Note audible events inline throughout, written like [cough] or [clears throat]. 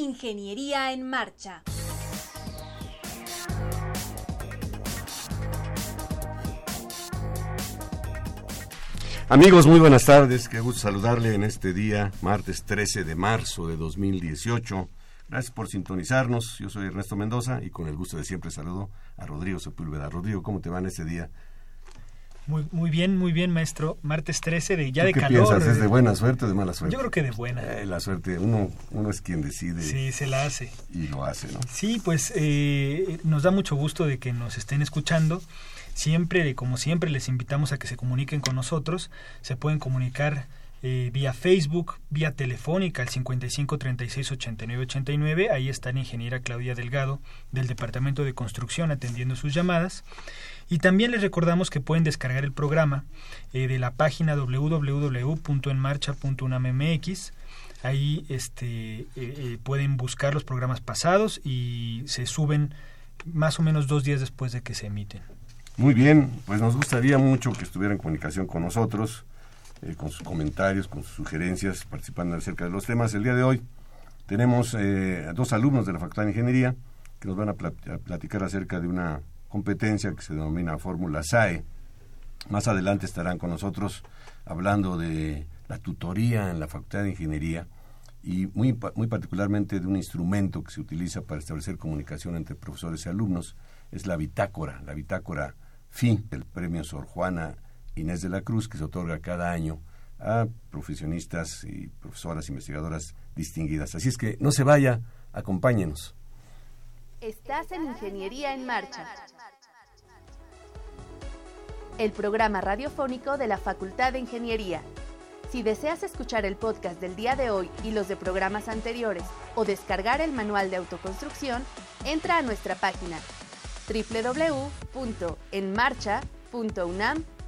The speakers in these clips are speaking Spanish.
Ingeniería en Marcha. Amigos, muy buenas tardes. Qué gusto saludarle en este día, martes 13 de marzo de 2018. Gracias por sintonizarnos. Yo soy Ernesto Mendoza y con el gusto de siempre saludo a Rodrigo Sepúlveda. Rodrigo, ¿cómo te va en este día? Muy, muy bien, muy bien, maestro. Martes 13 de ya ¿Tú de qué calor. piensas? ¿Es de buena suerte o de mala suerte? Yo creo que de buena. Eh, la suerte, uno, uno es quien decide Sí, se la hace. y lo hace, ¿no? Sí, pues eh, nos da mucho gusto de que nos estén escuchando. Siempre, como siempre, les invitamos a que se comuniquen con nosotros. Se pueden comunicar eh, vía Facebook, vía telefónica al 55 36 89 89. Ahí está la ingeniera Claudia Delgado del Departamento de Construcción atendiendo sus llamadas. Y también les recordamos que pueden descargar el programa eh, de la página www.enmarcha.unam.mx. Ahí este, eh, pueden buscar los programas pasados y se suben más o menos dos días después de que se emiten. Muy bien, pues nos gustaría mucho que estuviera en comunicación con nosotros, eh, con sus comentarios, con sus sugerencias, participando acerca de los temas. El día de hoy tenemos eh, dos alumnos de la Facultad de Ingeniería que nos van a, plat- a platicar acerca de una competencia que se denomina Fórmula SAE. Más adelante estarán con nosotros hablando de la tutoría en la Facultad de Ingeniería y muy, muy particularmente de un instrumento que se utiliza para establecer comunicación entre profesores y alumnos, es la bitácora, la bitácora FI del premio Sor Juana Inés de la Cruz, que se otorga cada año a profesionistas y profesoras investigadoras distinguidas. Así es que no se vaya, acompáñenos. Estás en Ingeniería en Marcha. El programa radiofónico de la Facultad de Ingeniería. Si deseas escuchar el podcast del día de hoy y los de programas anteriores o descargar el manual de autoconstrucción, entra a nuestra página www.enmarcha.unam.mx.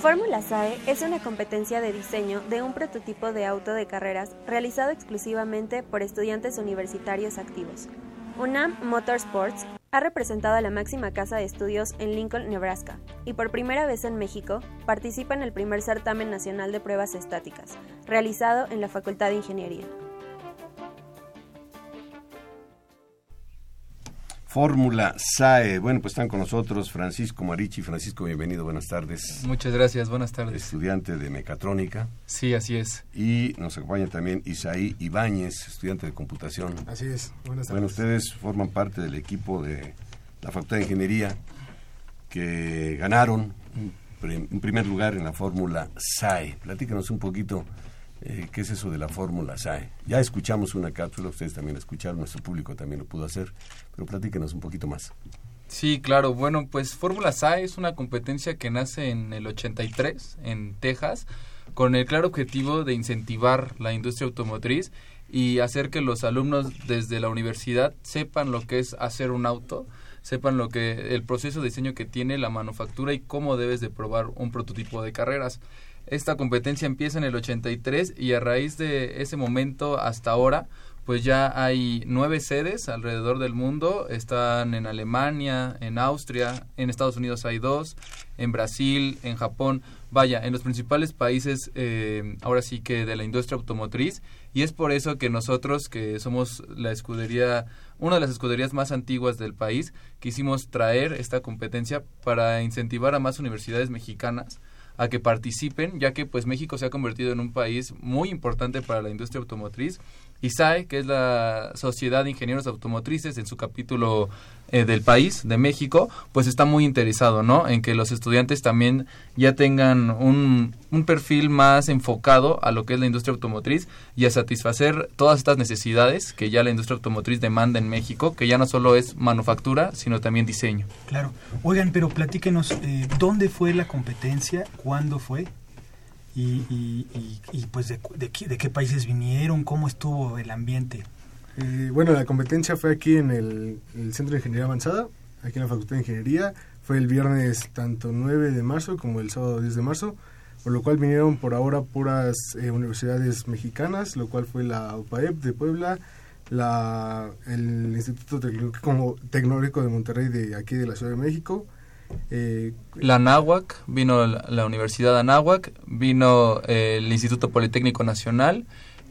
Fórmula SAE es una competencia de diseño de un prototipo de auto de carreras realizado exclusivamente por estudiantes universitarios activos. UNAM Motorsports ha representado a la máxima casa de estudios en Lincoln, Nebraska, y por primera vez en México participa en el primer certamen nacional de pruebas estáticas, realizado en la Facultad de Ingeniería. Fórmula SAE. Bueno, pues están con nosotros Francisco Marichi. Francisco, bienvenido, buenas tardes. Muchas gracias, buenas tardes. Estudiante de mecatrónica. Sí, así es. Y nos acompaña también Isaí Ibáñez, estudiante de computación. Así es, buenas Bueno, tardes. ustedes forman parte del equipo de la Facultad de Ingeniería que ganaron un pre- un primer lugar en la fórmula SAE. Platícanos un poquito eh, qué es eso de la fórmula SAE. Ya escuchamos una cápsula, ustedes también escucharon, nuestro público también lo pudo hacer, pero platíquenos un poquito más. Sí, claro. Bueno, pues Fórmula SAE es una competencia que nace en el 83 en Texas con el claro objetivo de incentivar la industria automotriz y hacer que los alumnos desde la universidad sepan lo que es hacer un auto, sepan lo que el proceso de diseño que tiene la manufactura y cómo debes de probar un prototipo de carreras. Esta competencia empieza en el 83 y a raíz de ese momento hasta ahora, pues ya hay nueve sedes alrededor del mundo. Están en Alemania, en Austria, en Estados Unidos hay dos, en Brasil, en Japón. Vaya, en los principales países, eh, ahora sí que de la industria automotriz. Y es por eso que nosotros, que somos la escudería, una de las escuderías más antiguas del país, quisimos traer esta competencia para incentivar a más universidades mexicanas a que participen, ya que pues México se ha convertido en un país muy importante para la industria automotriz ISAE, que es la Sociedad de Ingenieros Automotrices, en su capítulo eh, del país, de México, pues está muy interesado, ¿no? En que los estudiantes también ya tengan un, un perfil más enfocado a lo que es la industria automotriz y a satisfacer todas estas necesidades que ya la industria automotriz demanda en México, que ya no solo es manufactura, sino también diseño. Claro. Oigan, pero platíquenos, eh, ¿dónde fue la competencia? ¿Cuándo fue? Y, y, y, pues de, de, de, qué países vinieron, cómo estuvo el ambiente. Eh, bueno, la competencia fue aquí en el, Centro de Ingeniería Avanzada, aquí en la Facultad de Ingeniería. Fue el viernes tanto 9 de marzo como el sábado 10 de marzo, por lo cual vinieron por ahora puras eh, universidades mexicanas, lo cual fue la UPAEP de Puebla, la, el Instituto Tecnológico de Monterrey de aquí de la Ciudad de México, eh, la Anáhuac, vino la, Universidad Anáhuac, vino eh, el Instituto Politécnico Nacional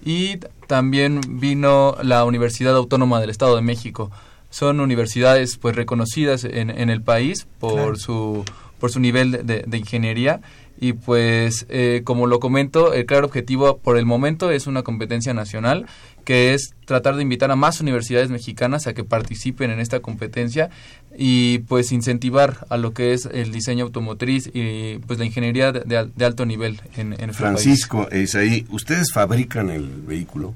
y también vino la Universidad Autónoma del Estado de México. Son universidades pues reconocidas en, en el país por claro. su por su nivel de, de ingeniería y pues eh, como lo comento el claro objetivo por el momento es una competencia nacional que es tratar de invitar a más universidades mexicanas a que participen en esta competencia y pues incentivar a lo que es el diseño automotriz y pues la ingeniería de, de alto nivel en, en Francisco es ahí ustedes fabrican el vehículo.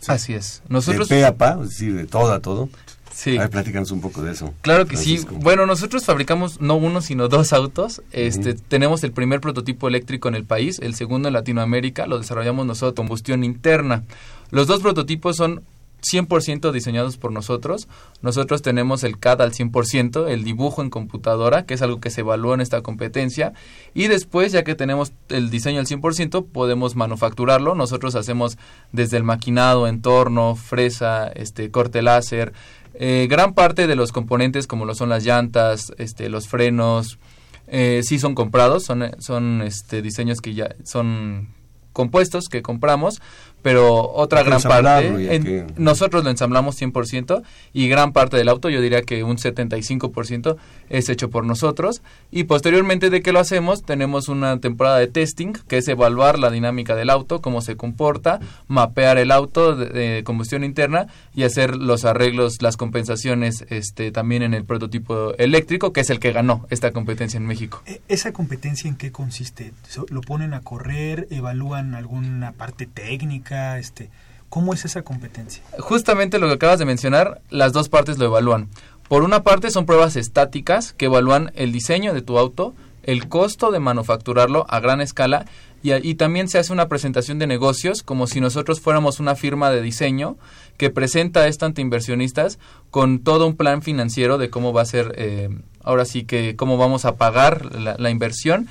Sí. así es. Nosotros de pe a pa es decir de todo a todo Sí. A ver, platícanos un poco de eso. Claro que Francisco. sí. Bueno, nosotros fabricamos no uno, sino dos autos. Este, uh -huh. Tenemos el primer prototipo eléctrico en el país, el segundo en Latinoamérica, lo desarrollamos nosotros, combustión interna. Los dos prototipos son 100% diseñados por nosotros. Nosotros tenemos el CAD al 100%, el dibujo en computadora, que es algo que se evalúa en esta competencia. Y después, ya que tenemos el diseño al 100%, podemos manufacturarlo. Nosotros hacemos desde el maquinado, entorno, fresa, este, corte láser. Eh, gran parte de los componentes, como lo son las llantas, este, los frenos, eh, sí son comprados, son, son este, diseños que ya son compuestos que compramos, pero otra gran parte, en, que... nosotros lo ensamblamos 100% y gran parte del auto, yo diría que un 75% es hecho por nosotros y posteriormente de que lo hacemos tenemos una temporada de testing que es evaluar la dinámica del auto, cómo se comporta, mapear el auto de, de combustión interna y hacer los arreglos, las compensaciones este también en el prototipo eléctrico que es el que ganó esta competencia en México. E, ¿Esa competencia en qué consiste? ¿Lo ponen a correr? ¿Evalúan alguna parte técnica? Este, ¿Cómo es esa competencia? Justamente lo que acabas de mencionar, las dos partes lo evalúan. Por una parte son pruebas estáticas que evalúan el diseño de tu auto, el costo de manufacturarlo a gran escala y, también se hace una presentación de negocios como si nosotros fuéramos una firma de diseño que presenta a estos inversionistas con todo un plan financiero de cómo va a ser, eh, ahora sí que cómo vamos a pagar la, la inversión.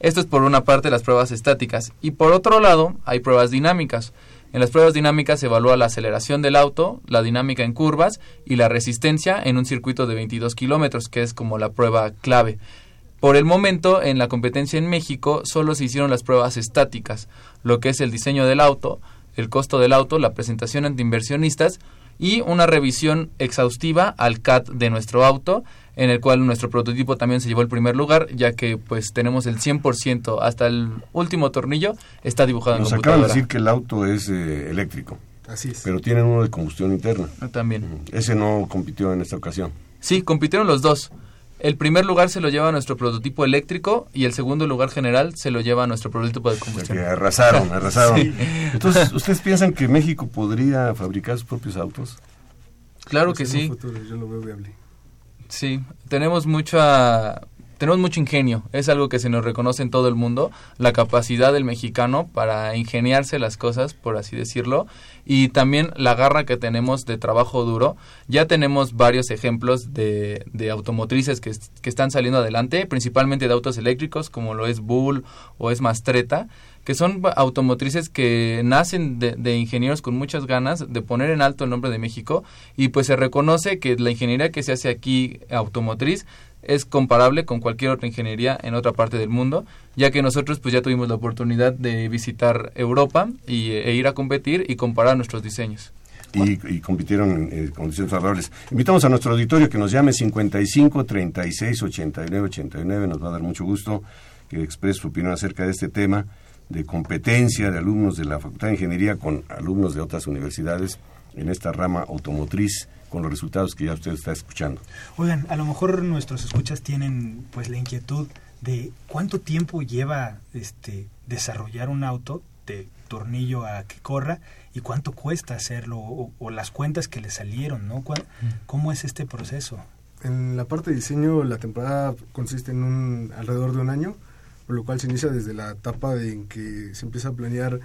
Esto es por una parte las pruebas estáticas y por otro lado hay pruebas dinámicas. En las pruebas dinámicas se evalúa la aceleración del auto, la dinámica en curvas y la resistencia en un circuito de 22 kilómetros, que es como la prueba clave. Por el momento, en la competencia en México, solo se hicieron las pruebas estáticas, lo que es el diseño del auto, el costo del auto, la presentación ante inversionistas y una revisión exhaustiva al CAT de nuestro auto, en el cual nuestro prototipo también se llevó el primer lugar, ya que pues tenemos el 100% hasta el último tornillo está dibujado Nos en computadora. acaban de decir que el auto es eh, eléctrico. Así es. Pero tienen uno de combustión interna. También. Ese no compitió en esta ocasión. Sí, compitieron los dos. El primer lugar se lo lleva nuestro prototipo eléctrico y el segundo lugar general se lo lleva nuestro prototipo de combustión. O sea que arrasaron, [laughs] arrasaron. sí. Entonces, [laughs] ¿ustedes piensan que México podría fabricar sus propios autos? Claro pues que sí. Futuro, yo lo veo viable. Sí, tenemos mucha tenemos mucho ingenio, es algo que se nos reconoce en todo el mundo, la capacidad del mexicano para ingeniarse las cosas, por así decirlo, y también la garra que tenemos de trabajo duro. Ya tenemos varios ejemplos de, de automotrices que, que están saliendo adelante, principalmente de autos eléctricos, como lo es Bull o es Mastreta, que son automotrices que nacen de, de, ingenieros con muchas ganas de poner en alto el nombre de México y pues se reconoce que la ingeniería que se hace aquí automotriz es comparable con cualquier otra ingeniería en otra parte del mundo, ya que nosotros pues ya tuvimos la oportunidad de visitar Europa y, e ir a competir y comparar nuestros diseños. Y, y, compitieron en condiciones favorables. Invitamos a nuestro auditorio que nos llame 55 36 89 89. Nos va a dar mucho gusto que exprese su opinión acerca de este tema de competencia de alumnos de la Facultad de Ingeniería con alumnos de otras universidades en esta rama automotriz con los resultados que ya usted está escuchando. Oigan, a lo mejor nuestros escuchas tienen pues la inquietud de cuánto tiempo lleva este desarrollar un auto de tornillo a que corra y cuánto cuesta hacerlo o, o las cuentas que le salieron, ¿no? ¿Cómo es este proceso? En la parte de diseño la temporada consiste en un alrededor de un año, por lo cual se inicia desde la etapa en que se empieza a planear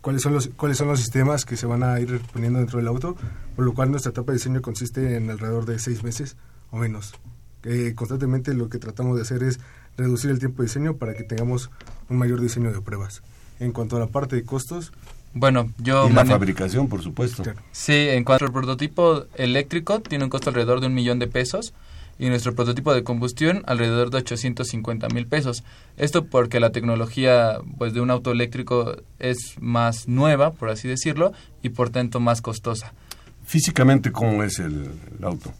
cuáles son los cuáles son los sistemas que se van a ir poniendo dentro del auto, por lo cual nuestra etapa de diseño consiste en alrededor de seis meses o menos. Eh, constantemente lo que tratamos de hacer es reducir el tiempo de diseño para que tengamos un mayor diseño de pruebas. En cuanto a la parte de costos, bueno, yo... Y la fabricación, por supuesto. Claro. Sí, en cuanto al prototipo eléctrico, tiene un costo alrededor de un millón de pesos y nuestro prototipo de combustión alrededor de 850 mil pesos. Esto porque la tecnología pues de un auto eléctrico es más nueva, por así decirlo, y por tanto más costosa. Físicamente, ¿cómo es el, el auto?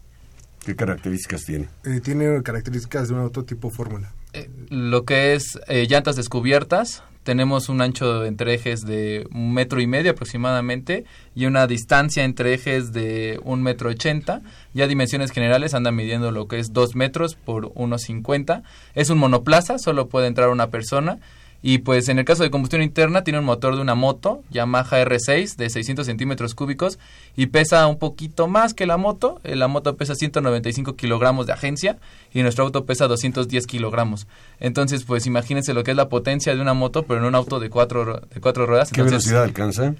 ¿Qué características tiene? Eh, tiene características de un auto tipo fórmula. Eh, lo que es eh, llantas descubiertas, tenemos un ancho entre ejes de un metro y medio aproximadamente y una distancia entre ejes de un metro ochenta. Ya dimensiones generales andan midiendo lo que es dos metros por unos cincuenta. Es un monoplaza, solo puede entrar una persona. Y pues en el caso de combustión interna tiene un motor de una moto Yamaha R6 de 600 centímetros cúbicos y pesa un poquito más que la moto. La moto pesa 195 kilogramos de agencia y nuestro auto pesa 210 kilogramos. Entonces pues imagínense lo que es la potencia de una moto pero en un auto de cuatro, de cuatro ruedas. ¿Qué Entonces, velocidad alcanza?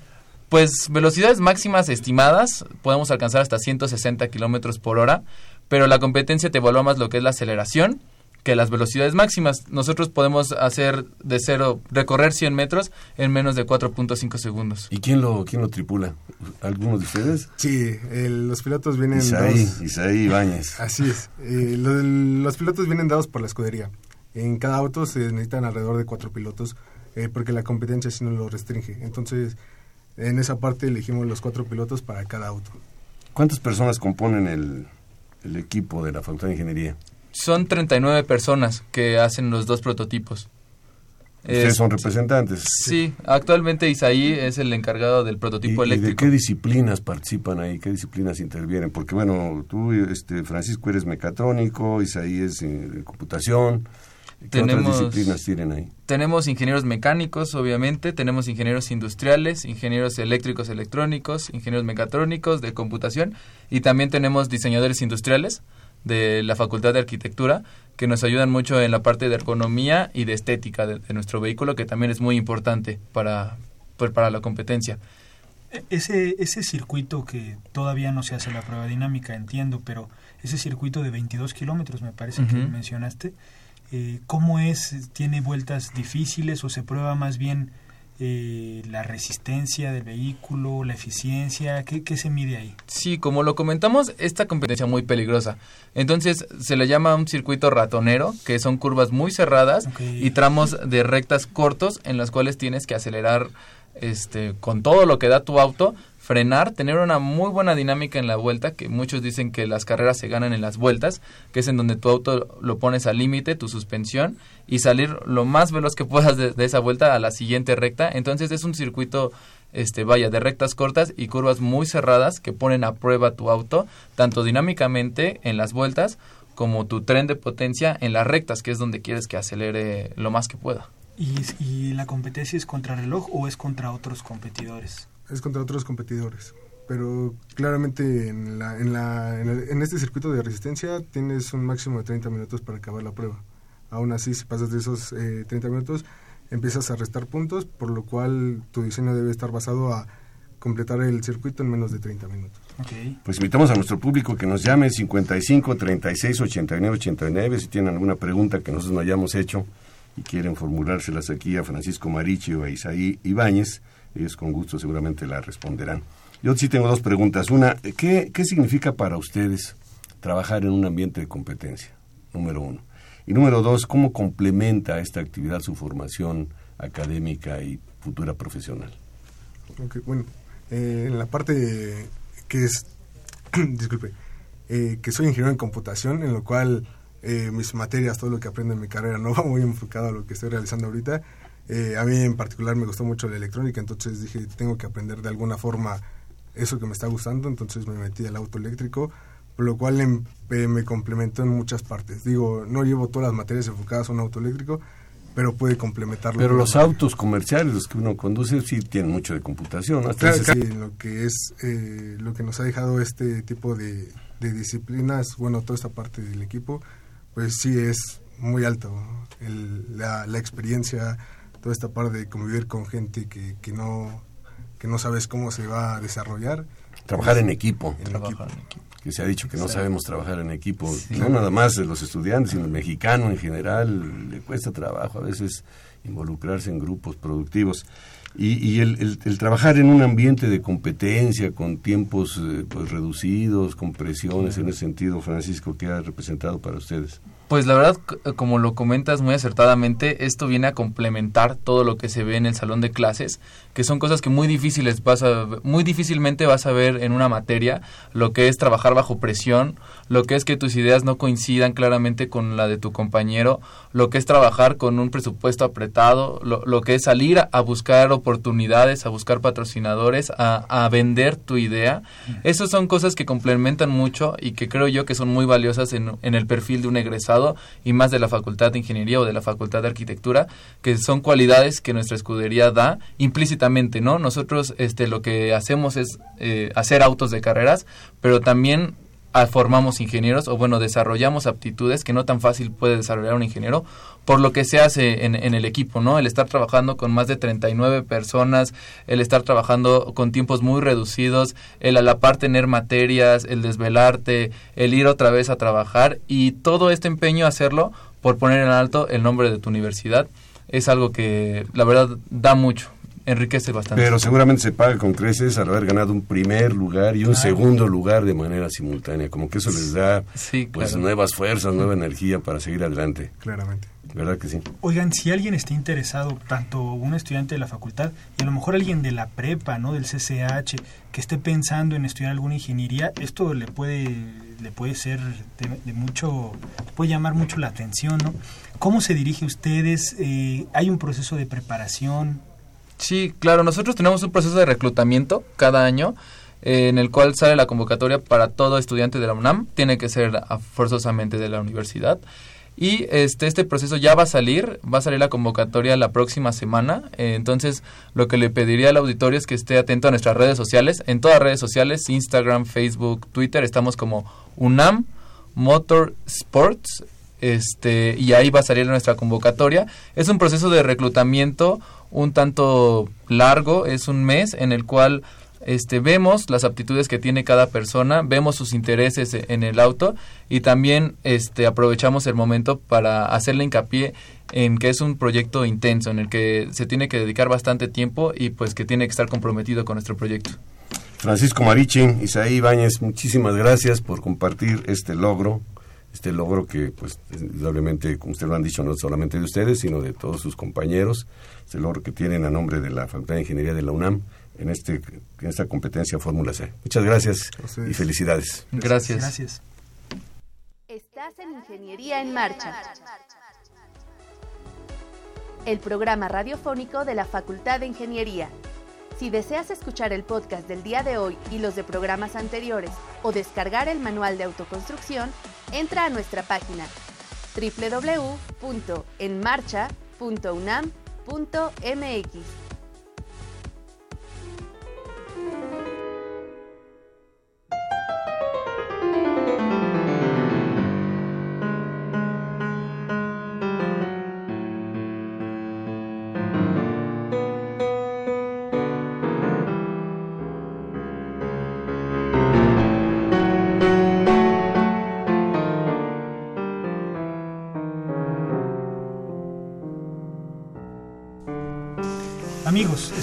Pues velocidades máximas estimadas podemos alcanzar hasta 160 kilómetros por hora, pero la competencia te evalúa más lo que es la aceleración que las velocidades máximas. Nosotros podemos hacer de cero, recorrer 100 metros en menos de 4.5 segundos. ¿Y quién lo, quién lo tripula? ¿Alguno de ustedes? Sí, el, los pilotos vienen Isaí, dados. Isaí Ibáñez. Así es. Eh, lo, los pilotos vienen dados por la escudería. En cada auto se necesitan alrededor de cuatro pilotos eh, porque la competencia sí no lo restringe. Entonces, en esa parte elegimos los cuatro pilotos para cada auto. ¿Cuántas personas componen el, el equipo de la Facultad de Ingeniería? Son 39 personas que hacen los dos prototipos. Ustedes son representantes. Sí, actualmente Isaí es el encargado del prototipo ¿Y, ¿Y eléctrico. de qué disciplinas participan ahí? ¿Qué disciplinas intervienen? Porque bueno, tú, este, Francisco, eres mecatrónico, Isaí es eh, de computación. ¿Qué Tenemos- otras disciplinas tienen ahí? Tenemos ingenieros mecánicos, obviamente, tenemos ingenieros industriales, ingenieros eléctricos electrónicos, ingenieros mecatrónicos de computación y también tenemos diseñadores industriales de la Facultad de Arquitectura que nos ayudan mucho en la parte de ergonomía y de estética de, de nuestro vehículo, que también es muy importante para, pues, para la competencia. E- Ese, ese circuito que todavía no se hace la prueba dinámica, entiendo, pero ese circuito de 22 kilómetros, me parece que mencionaste, eh, ¿cómo es? ¿Tiene vueltas difíciles o se prueba más bien eh, la resistencia del vehículo, la eficiencia? ¿Qué, qué se mide ahí? Sí, como lo comentamos, esta competencia muy peligrosa. Entonces se le llama un circuito ratonero, que son curvas muy cerradas y tramos de rectas cortos en las cuales tienes que acelerar este con todo lo que da tu auto, frenar, tener una muy buena dinámica en la vuelta, que muchos dicen que las carreras se ganan en las vueltas, que es en donde tu auto lo pones al límite, tu suspensión, y salir lo más veloz que puedas de, de esa vuelta a la siguiente recta. Entonces es un circuito este vaya de rectas cortas y curvas muy cerradas que ponen a prueba tu auto tanto dinámicamente en las vueltas como tu tren de potencia en las rectas que es donde quieres que acelere lo más que pueda. ¿Y, y la competencia es contra reloj o es contra otros competidores? Es contra otros competidores. Pero claramente en, la, en, la, en, el- en este circuito de resistencia tienes un máximo de 30 minutos para acabar la prueba. Aún así, si pasas de esos 30 eh, minutos, empiezas a restar puntos, por lo cual tu diseño debe estar basado a completar el circuito en menos de 30 minutos. Pues invitamos a nuestro público que nos llame 55 36 89 89 si tienen alguna pregunta que nosotros no hayamos hecho y quieren formulárselas aquí a Francisco Marichi o a Isaí Ibáñez, ellos con gusto seguramente la responderán. Yo sí tengo dos preguntas. Una, ¿qué, ¿qué significa para ustedes trabajar en un ambiente de competencia? Número uno. Y número dos, ¿cómo complementa esta actividad su formación académica y futura profesional? bueno, eh, en la parte que es, [clears throat] disculpe, eh, que soy ingeniero en computación, en lo cual eh, mis materias, todo lo que aprendo en mi carrera no [laughs] va muy enfocado a lo que estoy realizando ahorita. a mí en particular me gustó mucho la electrónica, entonces dije, tengo que aprender de alguna forma eso que me está gustando, entonces me metí al auto eléctrico, por lo cual em, me complementó en muchas partes. Digo, no llevo todas las materias enfocadas a un auto eléctrico, pero puede complementarlo. Pero los autos comerciales, los que uno conduce, sí tienen mucho de computación. ¿no? Claro, lo que es eh, lo que nos ha dejado este tipo de, disciplinas, bueno, toda esta parte del equipo, pues sí es muy alto. la, experiencia, toda esta parte de convivir con gente que, que no que no sabes cómo se va a desarrollar. Trabajar en equipo. Que se ha dicho que no sabemos trabajar en equipo, no nada más de los estudiantes, sino el mexicano en general, le cuesta trabajo a veces involucrarse en grupos productivos. Y, el, trabajar en un ambiente de competencia, con tiempos eh, pues, reducidos, con presiones en ese sentido, Francisco, ¿qué ha representado para ustedes? Pues la verdad, como lo comentas muy acertadamente, esto viene a complementar todo lo que se ve en el salón de clases, que son cosas que muy difíciles vas a, muy difícilmente vas a ver en una materia, lo que es trabajar bajo presión, lo que es que tus ideas no coincidan claramente con la de tu compañero, lo que es trabajar con un presupuesto apretado, lo, que es salir a, buscar oportunidades, a buscar patrocinadores, a, a vender tu idea. Esas son cosas que complementan mucho y que creo yo que son muy valiosas en, en el perfil de un egresado y más de la Facultad de Ingeniería o de la Facultad de Arquitectura, que son cualidades que nuestra escudería da implícitamente, ¿no? Nosotros este, lo que hacemos es eh, hacer autos de carreras, pero también ah, formamos ingenieros o bueno, desarrollamos aptitudes que no tan fácil puede desarrollar un ingeniero por lo que se hace en, en, el equipo, ¿no? El estar trabajando con más de 39 personas, el estar trabajando con tiempos muy reducidos, el a la par tener materias, el desvelarte, el ir otra vez a trabajar y todo este empeño hacerlo por poner en alto el nombre de tu universidad es algo que la verdad da mucho enriquece bastante. Pero seguramente se paga con creces al haber ganado un primer lugar y un segundo lugar de manera simultánea, como que eso les da pues nuevas fuerzas, nueva energía para seguir adelante. Claramente. ¿Verdad que sí? Oigan, si alguien está interesado, tanto un estudiante de la facultad y a lo mejor alguien de la prepa, ¿no? Del CCH, que esté pensando en estudiar alguna ingeniería, esto le puede le puede ser de, mucho, puede llamar mucho la atención, ¿no? ¿Cómo se dirige ustedes? Eh, ¿Hay un proceso de preparación? Sí, claro, nosotros tenemos un proceso de reclutamiento cada año eh, en el cual sale la convocatoria para todo estudiante de la UNAM, tiene que ser forzosamente de la universidad. Y este, este proceso ya va a salir, va a salir la convocatoria la próxima semana. Eh, entonces, lo que le pediría al auditorio es que esté atento a nuestras redes sociales. En todas redes sociales, Instagram, Facebook, Twitter, estamos como UNAM Motorsports. Este, y ahí va a salir nuestra convocatoria. Es un proceso de reclutamiento un tanto largo, es un mes en el cual este, vemos las aptitudes que tiene cada persona, vemos sus intereses en el auto y también este, aprovechamos el momento para hacerle hincapié en que es un proyecto intenso, en el que se tiene que dedicar bastante tiempo y pues que tiene que estar comprometido con nuestro proyecto. Francisco Marichi, Isaí Ibáñez, muchísimas gracias por compartir este logro este logro que, pues, indudablemente, como ustedes lo han dicho, no solamente de ustedes, sino de todos sus compañeros, este logro que tienen a nombre de la Facultad de Ingeniería de la UNAM en, este, en esta competencia Fórmula C. Muchas gracias y felicidades. Gracias. Gracias. Estás en Ingeniería en Marcha. El programa radiofónico de la Facultad de Ingeniería. Si deseas escuchar el podcast del día de hoy y los de programas anteriores o descargar el manual de autoconstrucción, entra a nuestra página www.enmarcha.unam.mx.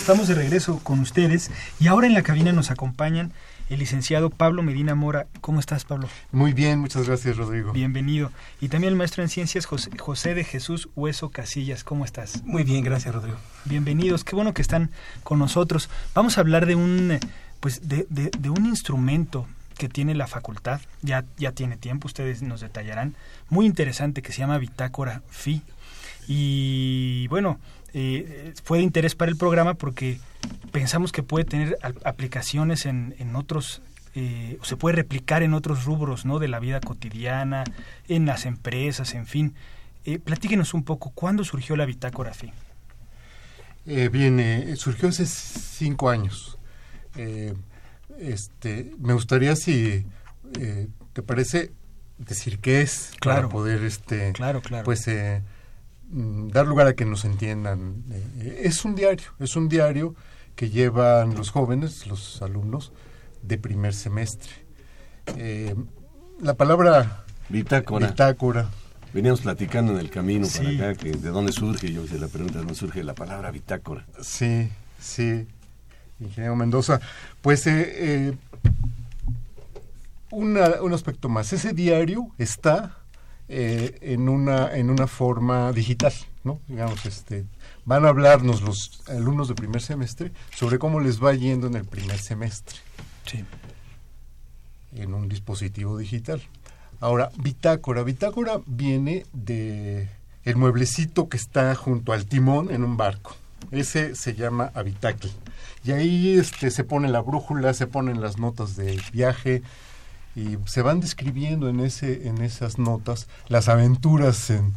estamos de regreso con ustedes y ahora en la cabina nos acompañan el licenciado Pablo Medina Mora. ¿Cómo estás, Pablo? Muy bien, muchas gracias, Rodrigo. Bienvenido. Y también el maestro en ciencias José, de Jesús Hueso Casillas. ¿Cómo estás? Muy bien, gracias, Rodrigo. Bienvenidos. Qué bueno que están con nosotros. Vamos a hablar de un, pues, de, de, un instrumento que tiene la facultad, ya, ya tiene tiempo, ustedes nos detallarán, muy interesante que se llama Bitácora FI. Y bueno, eh, fue de interés para el programa porque pensamos que puede tener aplicaciones en, en otros eh, se puede replicar en otros rubros ¿no? de la vida cotidiana, en las empresas, en fin. Eh, platíquenos un poco, ¿cuándo surgió la bitácora FI? Eh, bien, eh, surgió hace cinco años. este, me gustaría, si te parece, decir qué es claro, para poder, este, claro, claro. pues, dar lugar a que nos entiendan. Eh, es un diario, es un diario que llevan los jóvenes, los alumnos de primer semestre. Eh, la palabra bitácora. bitácora. Veníamos platicando en el camino para acá, que de dónde surge, yo hice la pregunta, ¿de dónde surge la palabra bitácora? Sí, sí, ingeniero Mendoza. Pues eh, un aspecto más, ese diario está eh, en, una, en una forma digital, ¿no? Digamos, este, van a hablarnos los alumnos de primer semestre sobre cómo les va yendo en el primer semestre. Sí. En un dispositivo digital. Ahora, bitácora. Bitácora viene de el mueblecito que está junto al timón en un barco. Ese se llama habitacle. Y ahí este, se pone la brújula, se ponen las notas del viaje, y se van describiendo en ese en esas notas las aventuras en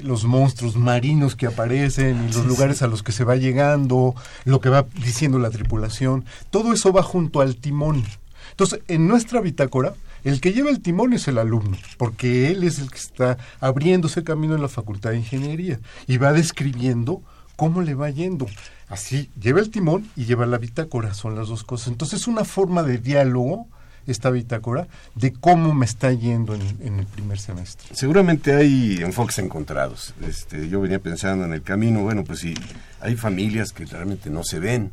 los monstruos marinos que aparecen y los lugares a los que se va llegando, lo que va diciendo la tripulación, todo eso va junto al timón. Entonces, en nuestra bitácora, el que lleva el timón es el alumno, porque él es el que está abriéndose camino en la Facultad de Ingeniería y va describiendo cómo le va yendo. Así, lleva el timón y lleva la bitácora, son las dos cosas. Entonces, es una forma de diálogo esta bitácora de cómo me está yendo en, el primer semestre. Seguramente hay enfoques encontrados. Este, yo venía pensando en el camino, bueno, pues sí, hay familias que realmente no se ven.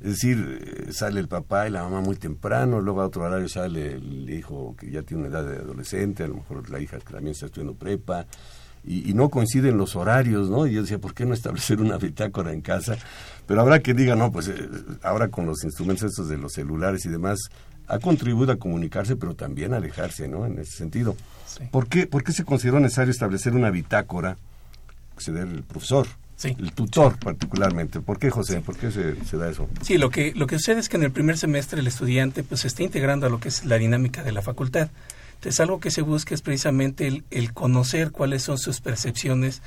Es decir, eh, sale el papá y la mamá muy temprano, luego a otro horario sale el hijo que ya tiene una edad de adolescente, a lo mejor la hija que también está estudiando prepa, y, no coinciden los horarios, ¿no? Y yo decía, ¿por qué no establecer una bitácora en casa? Pero habrá que diga, no, pues eh, ahora con los instrumentos estos de los celulares y demás, ha contribuido a comunicarse, pero también a alejarse, ¿no? En ese sentido. ¿Por, qué, ¿Por qué se consideró necesario establecer una bitácora que se dé el profesor? El tutor particularmente. ¿Por qué, José? ¿Por qué se, da eso? Sí, lo que, lo que sucede es que en el primer semestre el estudiante pues se está integrando a lo que es la dinámica de la facultad. Entonces, algo que se busca es precisamente el, el conocer cuáles son sus percepciones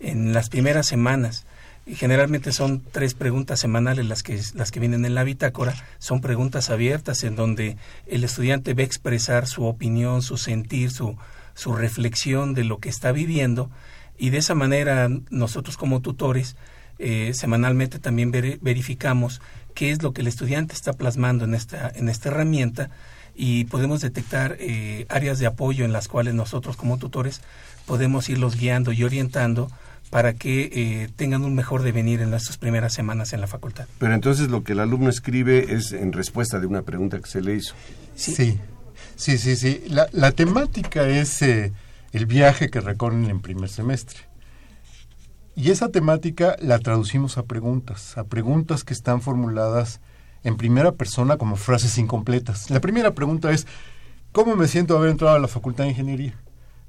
en las primeras semanas generalmente son tres preguntas semanales las que, las que vienen en la bitácora, son preguntas abiertas en donde el estudiante a expresar su opinión, su sentir, su, su reflexión de lo que está viviendo. Y de esa manera nosotros como tutores eh, semanalmente también verificamos qué es lo que el estudiante está plasmando en esta, en esta herramienta y podemos detectar eh, áreas de apoyo en las cuales nosotros como tutores podemos irlos guiando y orientando para que eh, tengan un mejor devenir en nuestras primeras semanas en la facultad. Pero entonces lo que el alumno escribe es en respuesta de una pregunta que se le hizo. Sí, sí, sí, sí. La, temática es eh, el viaje que recorren en primer semestre. Y esa temática la traducimos a preguntas, a preguntas que están formuladas en primera persona como frases incompletas. La primera pregunta es, ¿cómo me siento haber entrado a la Facultad de Ingeniería?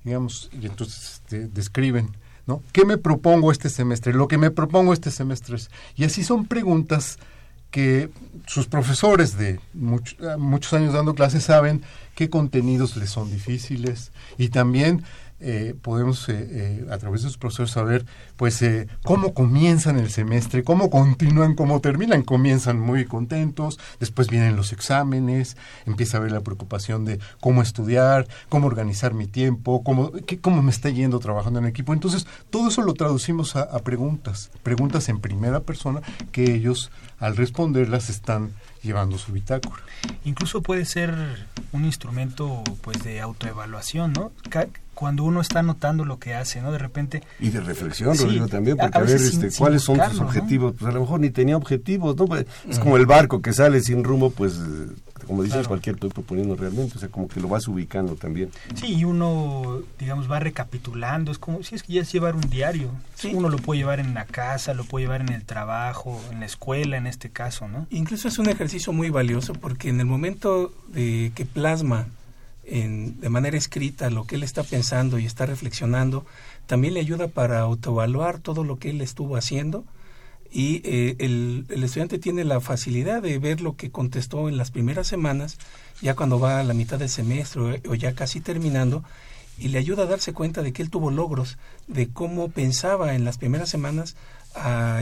Digamos, y entonces este, describen ¿Qué me propongo este semestre? Lo que me propongo este semestre es... Y así son preguntas que sus profesores de muchos años dando clases saben qué contenidos les son difíciles y también eh, podemos eh, eh, a través de sus profesores saber pues cómo comienzan el semestre, cómo continúan, cómo terminan, comienzan muy contentos, después vienen los exámenes, empieza a haber la preocupación de cómo estudiar, cómo organizar mi tiempo, cómo, cómo me está yendo trabajando en equipo. Entonces, todo eso lo traducimos a, a preguntas, preguntas en primera persona que ellos al responderlas están llevando su bitácora. Incluso puede ser un instrumento pues de autoevaluación, ¿no? Cuando uno está notando lo que hace, ¿no? De repente... Y de reflexión, Sí, Rodrigo, también, porque a a, ver, sin- este, sin ¿cuáles son ¿no? objetivos? Pues a lo mejor ni tenía objetivos, ¿no? Pues, Es como el barco que sale sin rumbo, pues, como dices, Claro. cualquier estoy proponiendo realmente, o sea, como que lo vas ubicando también. Sí, y uno, digamos, va recapitulando, es como, si es que ya es llevar un diario, Sí. uno lo puede llevar en la casa, lo puede llevar en el trabajo, en la escuela en este caso, ¿no? Incluso es un ejercicio muy valioso porque en el momento de que plasma de manera escrita lo que él está pensando y está reflexionando, también le ayuda para autoevaluar todo lo que él estuvo haciendo. Y eh, el, estudiante tiene la facilidad de ver lo que contestó en las primeras semanas, ya cuando va a la mitad del semestre o- ya casi terminando, y le ayuda a darse cuenta de que él tuvo logros, de cómo pensaba en las primeras semanas,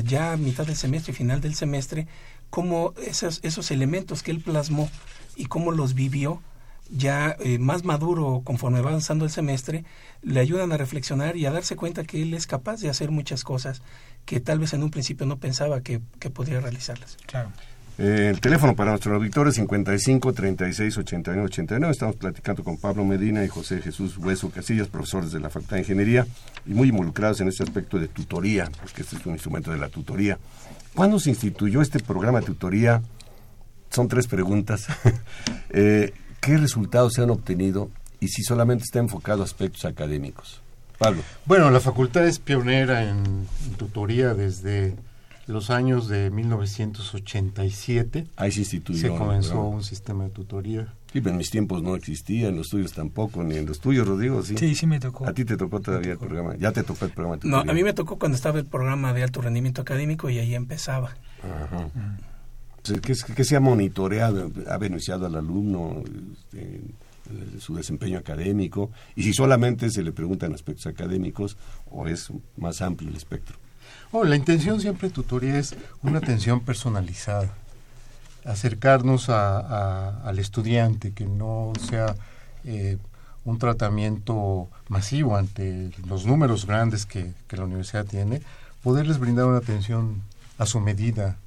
ya a mitad del semestre y final del semestre, cómo esos, esos elementos que él plasmó y cómo los vivió, ya eh, más maduro conforme va avanzando el semestre, le ayudan a reflexionar y a darse cuenta que él es capaz de hacer muchas cosas que tal vez en un principio no pensaba que, que podría realizarlas. Claro. Eh, el teléfono para nuestros auditores 55 36 89 89. Estamos platicando con Pablo Medina y José Jesús Hueso Casillas, profesores de la Facultad de Ingeniería y muy involucrados en este aspecto de tutoría, porque este es un instrumento de la tutoría. ¿Cuándo se instituyó este programa de tutoría? Son tres preguntas. [laughs] Eh, ¿Qué resultados se han obtenido y si solamente está enfocado a aspectos académicos? Pablo. Bueno, la facultad es pionera en, en tutoría desde los años de 1987. Ahí se instituyó. Se comenzó un sistema de tutoría. Sí, pero en mis tiempos no existía, en los tuyos tampoco, ni en los tuyos, Rodrigo, sí. Sí, sí me tocó. A ti te tocó todavía el programa, ya te tocó el programa de No, tutoría. a mí me tocó cuando estaba el programa de alto rendimiento académico y ahí empezaba. Ajá. O sea, ¿Qué, qué se ha monitoreado, ha beneficiado al alumno este, su desempeño académico? Y si solamente se le preguntan aspectos académicos o es más amplio el espectro. Oh, la intención siempre tutoría es una atención personalizada, acercarnos a- a- al estudiante, que no sea eh, un tratamiento masivo ante los números grandes que, que la universidad tiene, poderles brindar una atención a su medida,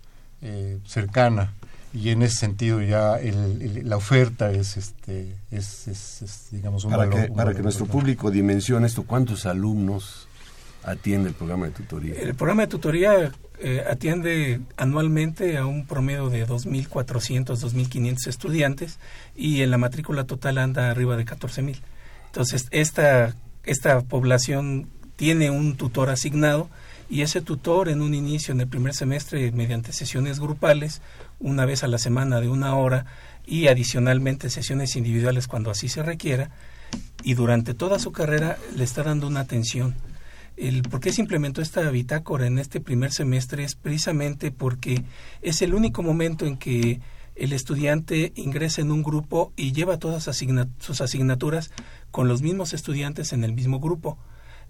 eh, cercana. Y en ese sentido ya el- el- la oferta es, este, es, es- es, digamos, un Para valor- que, un para valor que nuestro importante. público dimensione esto, ¿cuántos alumnos atiende el programa de tutoría? El programa de tutoría eh, atiende anualmente a un promedio de 2.400, 2.500 estudiantes y en la matrícula total anda arriba de 14.000. Entonces, esta, esta población tiene un tutor asignado y ese tutor en un inicio, en el primer semestre, mediante sesiones grupales, una vez a la semana de una hora y adicionalmente sesiones individuales cuando así se requiera, y durante toda su carrera le está dando una atención. El por qué se implementó esta bitácora en este primer semestre es precisamente porque es el único momento en que el estudiante ingresa en un grupo y lleva todas sus asignaturas con los mismos estudiantes en el mismo grupo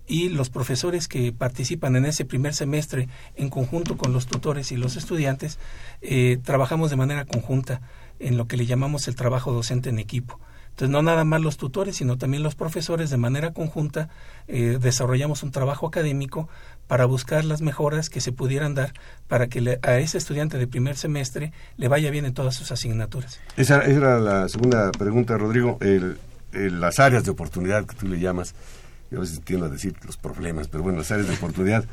y los profesores que participan en ese primer semestre en conjunto con los tutores y los estudiantes eh, trabajamos de manera conjunta en lo que le llamamos el trabajo docente en equipo. Entonces, no nada más los tutores, sino también los profesores de manera conjunta eh, desarrollamos un trabajo académico para buscar las mejoras que se pudieran dar para que a ese estudiante de primer semestre le vaya bien en todas sus asignaturas. Esa, era la segunda pregunta, Rodrigo. El- las áreas de oportunidad que tú le llamas, yo a veces tiendo a decir los problemas, pero bueno, las áreas de oportunidad,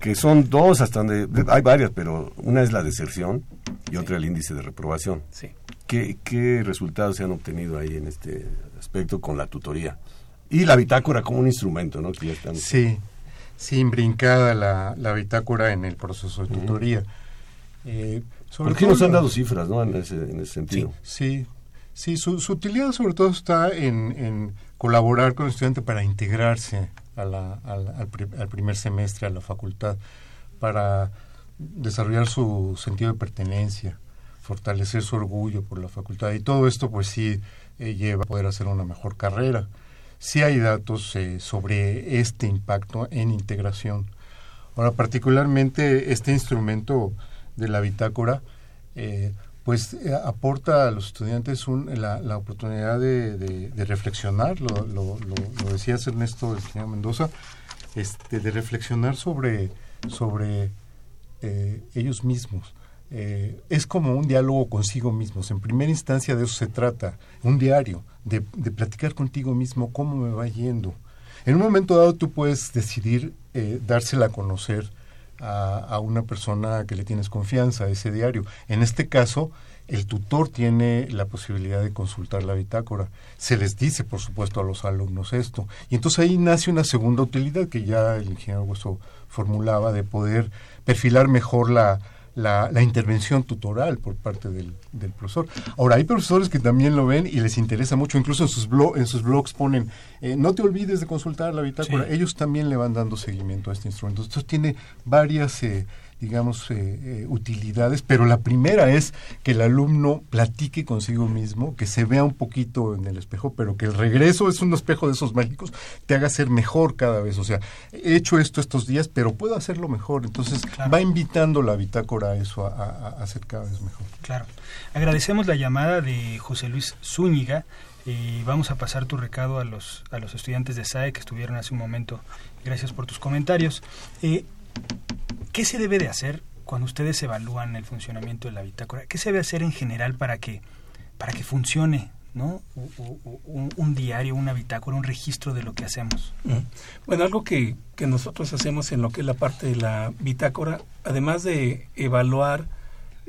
que son dos hasta donde, hay varias, pero una es la deserción y otra el índice de reprobación. Sí. ¿Qué, ¿Qué resultados se han obtenido ahí en este aspecto con la tutoría? Y la bitácora como un instrumento, ¿no? Que ya estamos- Sí, sí, imbrincada la, la bitácora en el proceso de tutoría. Eh, sobre Porque todo nos han dado cifras, ¿no? En ese, en ese sentido. Sí, sí, su, su utilidad sobre todo está en, colaborar con el estudiante para integrarse al primer semestre a la facultad, para desarrollar su sentido de pertenencia, fortalecer su orgullo por la facultad y todo esto pues sí eh, lleva a poder hacer una mejor carrera. Sí hay datos eh, sobre este impacto en integración. Ahora, particularmente este instrumento de la bitácora, eh, pues eh, aporta a los estudiantes un- la, la oportunidad de, reflexionar, lo, lo, lo, lo decía Ernesto el señor Mendoza, este, de reflexionar sobre, sobre eh, ellos mismos. Eh, es como un diálogo consigo mismos. En primera instancia de eso se trata, un diario, de, de platicar contigo mismo cómo me va yendo. En un momento dado tú puedes decidir dársela a conocer a, una persona que le tienes confianza, ese diario. En este caso, el tutor tiene la posibilidad de consultar la bitácora. Se les dice, por supuesto, a los alumnos esto. Y entonces ahí nace una segunda utilidad que ya el ingeniero Hueso formulaba de poder perfilar mejor la, la, la, intervención tutoral por parte del, del, profesor. Ahora, hay profesores que también lo ven y les interesa mucho, incluso en sus, blog, en sus blogs ponen, eh, no te olvides de consultar la bitácora. Sí. Ellos también le van dando seguimiento a este instrumento. Entonces tiene varias... Eh, digamos, eh, eh, utilidades, pero la primera es que el alumno platique consigo mismo, que se vea un poquito en el espejo, pero que el regreso es un espejo de esos mágicos, te haga ser mejor cada vez. O sea, he hecho esto estos días, pero puedo hacerlo mejor. Entonces claro. va invitando la bitácora a eso, a, a, a, ser cada vez mejor. Claro. Agradecemos la llamada de José Luis Zúñiga. Y vamos a pasar tu recado a los, a los estudiantes de SAE que estuvieron hace un momento. Gracias por tus comentarios. Eh, ¿Qué se debe de hacer cuando ustedes evalúan el funcionamiento de la bitácora? ¿Qué se debe hacer en general para que, para que funcione ¿no? Un, diario, una bitácora, un registro de lo que hacemos. Bueno, algo que, que, nosotros hacemos en lo que es la parte de la bitácora, además de evaluar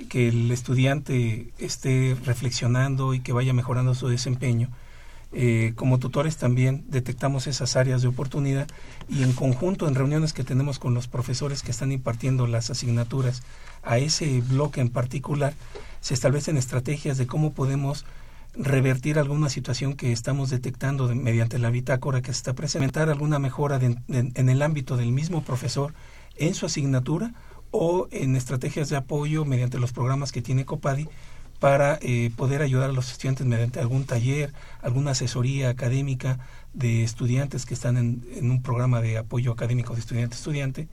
que el estudiante esté reflexionando y que vaya mejorando su desempeño, eh, como tutores también detectamos esas áreas de oportunidad y en conjunto en reuniones que tenemos con los profesores que están impartiendo las asignaturas a ese bloque en particular, se establecen estrategias de cómo podemos revertir alguna situación que estamos detectando de, mediante la bitácora que se está presentar alguna mejora en el ámbito del mismo profesor en su asignatura o en estrategias de apoyo mediante los programas que tiene Copadi para eh, poder ayudar a los estudiantes mediante algún taller, alguna asesoría académica de estudiantes que están en, un programa de apoyo académico de estudiante-estudiante,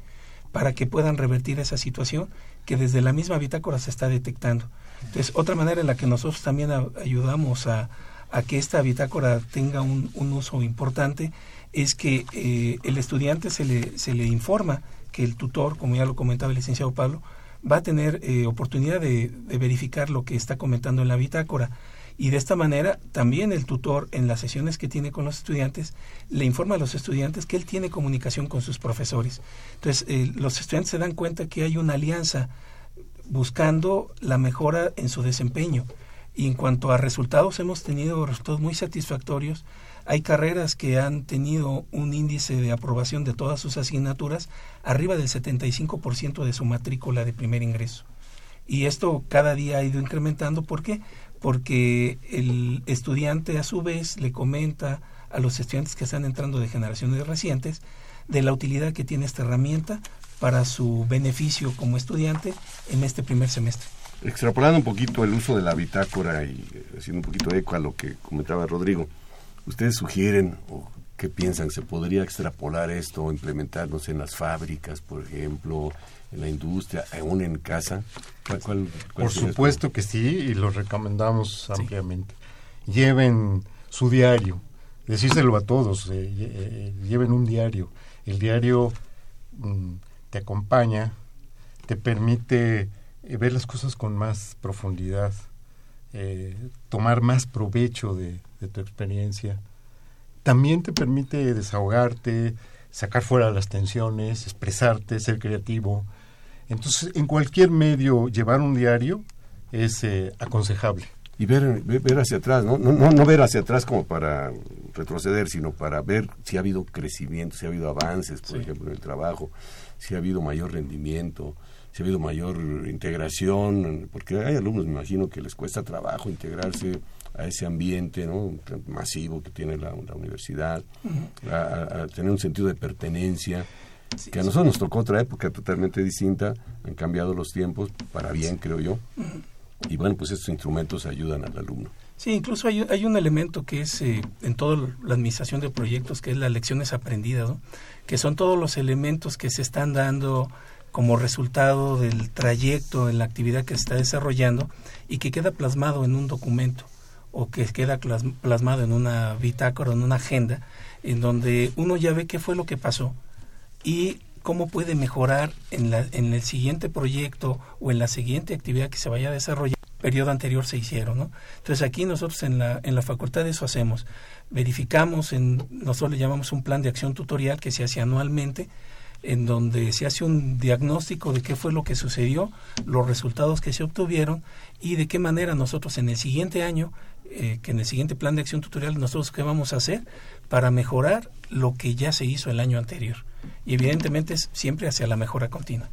para que puedan revertir esa situación que desde la misma bitácora se está detectando. Entonces, otra manera en la que nosotros también a, ayudamos a, que esta bitácora tenga un, uso importante es que eh, el estudiante se le informa que el tutor, como ya lo comentaba el licenciado Pablo, va a tener eh, oportunidad de, verificar lo que está comentando en la bitácora. Y de esta manera también el tutor en las sesiones que tiene con los estudiantes le informa a los estudiantes que él tiene comunicación con sus profesores. Entonces eh, los estudiantes se dan cuenta que hay una alianza buscando la mejora en su desempeño. Y en cuanto a resultados, hemos tenido resultados muy satisfactorios. Hay carreras que han tenido un índice de aprobación de todas sus asignaturas arriba del 75% de su matrícula de primer ingreso. Y esto cada día ha ido incrementando. ¿Por qué? Porque el estudiante a su vez le comenta a los estudiantes que están entrando de generaciones recientes de la utilidad que tiene esta herramienta para su beneficio como estudiante en este primer semestre. Extrapolando un poquito el uso de la bitácora y haciendo un poquito eco a lo que comentaba Rodrigo, ¿ustedes sugieren o qué piensan? ¿Se podría extrapolar esto implementarnos en las fábricas, por ejemplo, en la industria, aún en casa? ¿Cuál, cuál, cuál por supuesto esto? que sí, y lo recomendamos sí. ampliamente. Lleven su diario, decírselo a todos, eh, eh, lleven un diario. El diario mm, te acompaña, te permite eh, ver las cosas con más profundidad, tomar más provecho de, de, tu experiencia. También te permite desahogarte, sacar fuera las tensiones, expresarte, ser creativo. Entonces, en cualquier medio, llevar un diario es eh, aconsejable. Y ver, ver hacia atrás, ¿no? No, no, no ver hacia atrás como para retroceder, sino para ver si ha habido crecimiento, si ha habido avances, por sí. ejemplo, en el trabajo, si ha habido mayor rendimiento, si ha habido mayor integración, porque hay alumnos, me imagino, que les cuesta trabajo integrarse a ese ambiente ¿no? masivo que tiene la, la universidad, uh -huh. a, a, tener un sentido de pertenencia, sí, que a nosotros sí. nos tocó otra época totalmente distinta, han cambiado los tiempos, para bien, creo yo, uh -huh. y bueno, pues estos instrumentos ayudan al alumno. Sí, incluso hay, hay un elemento que es eh, en toda la administración de proyectos, que es las lecciones aprendidas, ¿no? que son todos los elementos que se están dando como resultado del trayecto en la actividad que se está desarrollando y que queda plasmado en un documento o que queda plasmado en una bitácora, en una agenda, en donde uno ya ve qué fue lo que pasó y cómo puede mejorar en, la, en el siguiente proyecto o en la siguiente actividad que se vaya a desarrollar periodo anterior se hicieron, ¿no? Entonces aquí nosotros en la, en la facultad eso hacemos. Verificamos, en, nosotros le llamamos un plan de acción tutorial que se hace anualmente, en donde se hace un diagnóstico de qué fue lo que sucedió, los resultados que se obtuvieron y de qué manera nosotros en el siguiente año, eh, que en el siguiente plan de acción tutorial, nosotros qué vamos a hacer para mejorar lo que ya se hizo el año anterior. Y evidentemente es siempre hacia la mejora continua.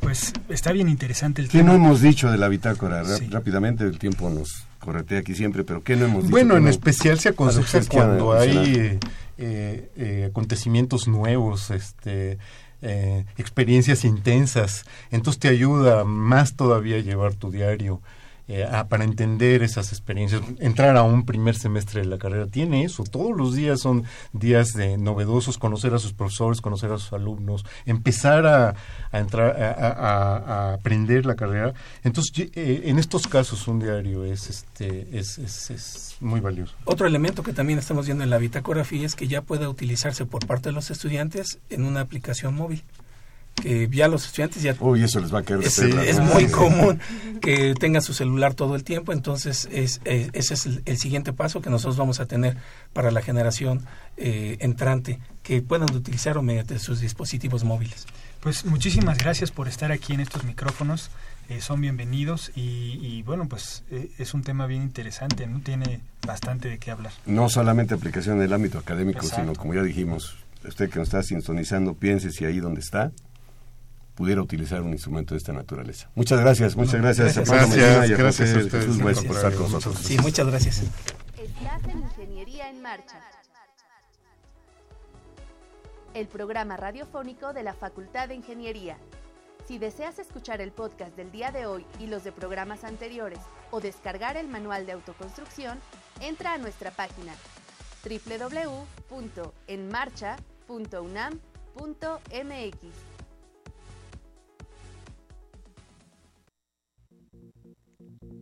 Pues está bien interesante el ¿Qué tema. no hemos dicho de la bitácora? Ra- Rápidamente, el tiempo nos corretea aquí siempre, pero ¿qué no hemos dicho? Bueno, ¿Qué en no- especial se aconseja cuando hay eh, eh, eh, acontecimientos nuevos, este, eh, experiencias intensas. Entonces te ayuda más todavía a llevar tu diario eh, a- para entender esas experiencias. Entrar a un primer semestre de la carrera tiene eso. Todos los días son días de novedosos, conocer a sus profesores, conocer a sus alumnos, empezar a, entrar a, aprender la carrera. Entonces, eh, en estos casos un diario es este es, es, es muy valioso. Otro elemento que también estamos viendo en la bitacografía es que ya pueda utilizarse por parte de los estudiantes en una aplicación móvil. Que ya los estudiantes ya Uy, eso les va a caer de es, es muy común que tengan su celular todo el tiempo, entonces es, es- ese es el, el siguiente paso que nosotros vamos a tener para la generación eh, entrante, que puedan utilizarlo mediante sus dispositivos móviles. Pues muchísimas gracias por estar aquí en estos micrófonos. eh, son bienvenidos y, y, bueno, pues eh, es un tema bien interesante, ¿no? Tiene bastante de qué hablar. No solamente aplicación en el ámbito académico, Exacto. sino como ya dijimos, usted que nos está sintonizando, piense si ahí donde está pudiera utilizar un instrumento de esta naturaleza. Muchas gracias, muchas gracias, gracias. Gracias, gracias a ustedes, Jesús Bues por estar con nosotros. Sí, muchas gracias. Estás en Ingeniería en Marcha. El programa radiofónico de la Facultad de Ingeniería. Si deseas escuchar el podcast del día de hoy y los de programas anteriores o descargar el manual de autoconstrucción, entra a nuestra página www.enmarcha.unam.mx.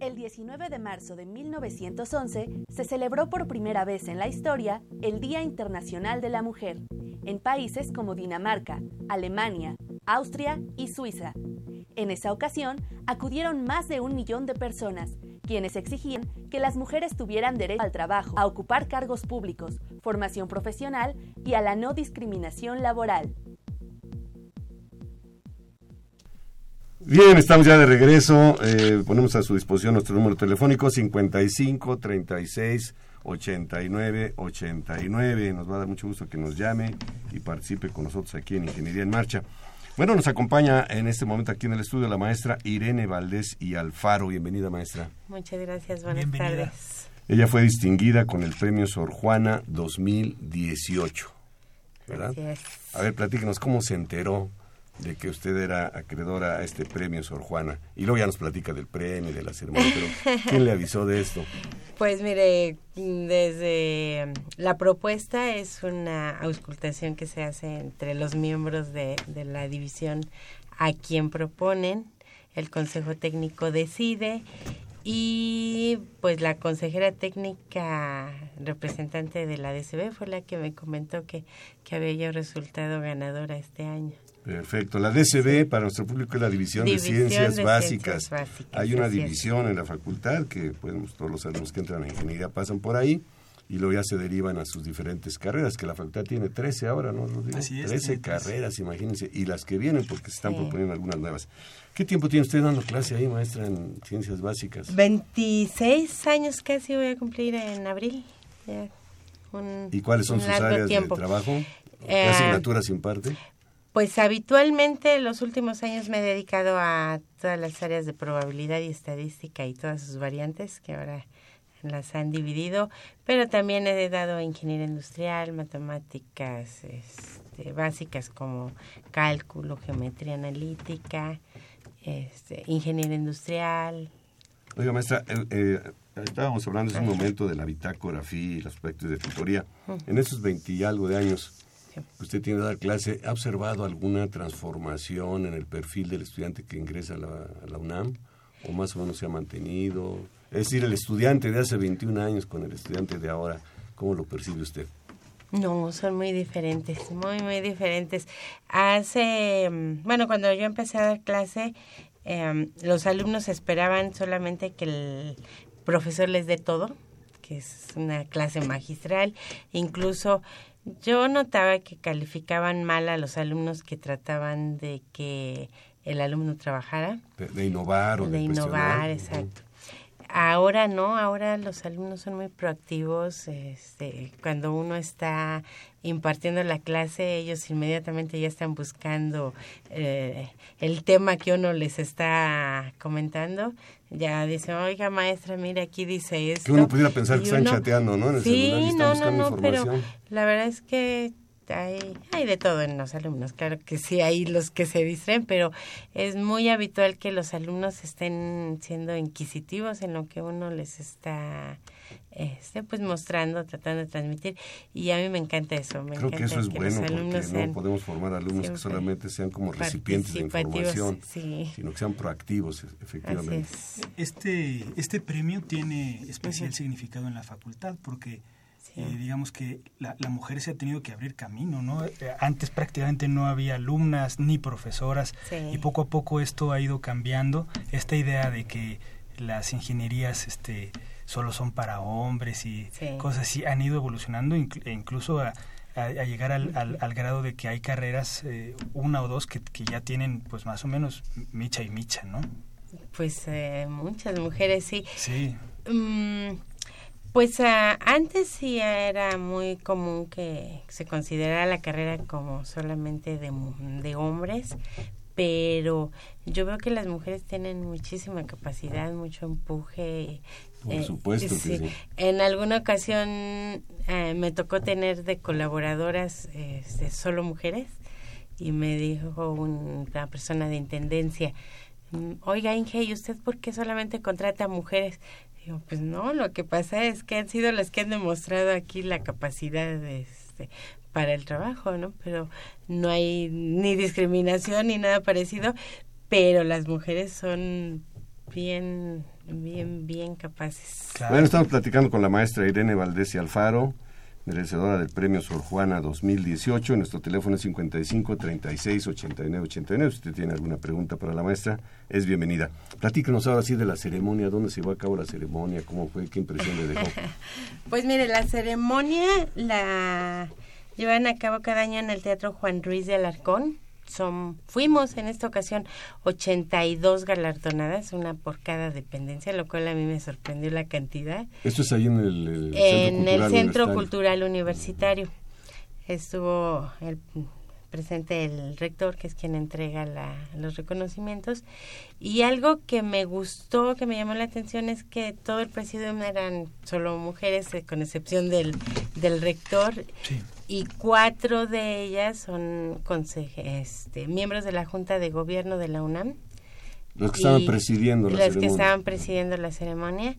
El 19 de marzo de 1911 se celebró por primera vez en la historia el Día Internacional de la Mujer, en países como Dinamarca, Alemania, Austria y Suiza. En esa ocasión acudieron más de un millón de personas, quienes exigían que las mujeres tuvieran derecho al trabajo, a ocupar cargos públicos, formación profesional y a la no discriminación laboral. Bien, estamos ya de regreso. eh, ponemos a su disposición nuestro número telefónico 55 36 89 89. Nos va a dar mucho gusto que nos llame y participe con nosotros aquí en Ingeniería en Marcha. Bueno, nos acompaña en este momento aquí en el estudio la maestra Irene Valdés y Alfaro. Bienvenida, maestra. Muchas gracias, buenas Bienvenida. tardes. Ella fue distinguida con el premio Sor Juana 2018. ¿Verdad? Es. A ver, platíquenos cómo se enteró de que usted era acreedora a este premio Sor Juana. Y luego ya nos platica del premio y de la ceremonia, pero [laughs] ¿quién le avisó de esto? Pues mire, desde la propuesta es una auscultación que se hace entre los miembros de, de la división a quien proponen, el Consejo Técnico decide y pues la consejera técnica representante de la DCB fue la que me comentó que, que había yo resultado ganadora este año. Perfecto. La DCB, para nuestro público, es la División, División de, Ciencias, de Básicas. Ciencias Básicas, Hay una división en la facultad que pues, todos los alumnos que entran a ingeniería pasan por ahí y luego ya se derivan a sus diferentes carreras, que la facultad tiene 13 ahora, ¿no, Rodrigo? Así es, 13 tiene 13. carreras, imagínense, y las que vienen porque se están Sí. proponiendo algunas nuevas. ¿Qué tiempo tiene usted dando clase ahí, maestra, en Ciencias Básicas? 26 años casi voy a cumplir en abril. Ya un- ¿Y cuáles son un sus áreas tiempo. de trabajo? ¿Qué Eh, asignaturas imparte? Pues habitualmente los últimos años me he dedicado a todas las áreas de probabilidad y estadística y todas sus variantes que ahora las han dividido, pero también he dado ingeniería industrial, matemáticas este, básicas como cálculo, geometría analítica, este, ingeniería industrial. Oiga, maestra, eh, eh, estábamos hablando hace un momento de la bitácora,grafía y los aspectos de tutoría. En esos 20 y algo de años usted tiene que dar clase, ¿ha observado alguna transformación en el perfil del estudiante que ingresa a la, a la UNAM? ¿O más o menos se ha mantenido? Es decir, el estudiante de hace 21 años con el estudiante de ahora, ¿cómo lo percibe usted? No, son muy diferentes, muy, muy diferentes. Hace, mm, bueno, cuando yo empecé a dar clase, em, los alumnos esperaban solamente que el profesor les dé todo, que es una clase magistral, incluso yo notaba que calificaban mal a los alumnos que trataban de que el alumno trabajara. De, innovar o de, de innovar, exacto. Ahora no, ahora los alumnos son muy proactivos. Este, cuando uno está impartiendo la clase, ellos inmediatamente ya están buscando eh, el tema que uno les está comentando. Ya dicen, oiga maestra, mira, aquí dice esto. Que uno pudiera pensar que están chateando, ¿no? En el sí, no, no, no, pero la verdad es que hay, hay de todo en los alumnos, claro que sí, hay los que se distraen, pero es muy habitual que los alumnos estén siendo inquisitivos en lo que uno les está este, pues mostrando, tratando de transmitir, y a mí me encanta eso. Me Creo que eso es bueno, porque no podemos formar alumnos que solamente sean como recipientes de información, sino que sean proactivos, e, efectivamente. Este, este premio tiene especial significado en la facultad, porque eh, digamos que la, mujer se ha tenido que abrir camino, ¿no? Eh, antes prácticamente no había alumnas ni profesoras y poco a poco esto ha ido cambiando. Esta idea de que las ingenierías este, solo son para hombres y cosas así han ido evolucionando e incluso a, llegar al, al, grado de que hay carreras, eh, una o dos, que, que, ya tienen pues más o menos micha y micha, ¿no? Pues muchas mujeres sí. Sí. Mm, pues ah, antes sí era muy común que se considerara la carrera como solamente de, de hombres, pero yo veo que las mujeres tienen muchísima capacidad, mucho empuje. Por eh, supuesto que sí. En alguna ocasión eh, me tocó tener de colaboradoras este, solo mujeres y me dijo una persona de intendencia, mm, oiga Inge, ¿y usted por qué solamente contrata mujeres? Pues no, lo que pasa es que han sido las que han demostrado aquí la capacidad este, para el trabajo, ¿no? Pero no hay ni discriminación ni nada parecido, pero las mujeres son bien, bien, bien capaces. Bueno, estamos platicando con la maestra Irene Valdés y Alfaro, merecedora del premio Sor Juana 2018. Nuestro teléfono es 55 36 89 89. Si usted tiene alguna pregunta para la maestra, es bienvenida. Platícanos ahora sí de la ceremonia, dónde se llevó a cabo la ceremonia, cómo fue, qué impresión le dejó. [laughs] pues mire, la ceremonia la llevan a cabo cada año en el Teatro Juan Ruiz de Alarcón son fuimos en esta ocasión 82 galardonadas, una por cada dependencia, lo cual a mí me sorprendió la cantidad. Esto es ahí en el, en el Centro Cultural Universitario. Estuvo el presente el rector, que es quien entrega los reconocimientos. Y algo que me gustó, que me llamó la atención, es que todo el presidium eran solo mujeres, eh, con excepción del, del rector. Y cuatro de ellas son este, miembros de la Junta de Gobierno de la UNAM. Los que estaban presidiendo la los que estaban presidiendo la ceremonia.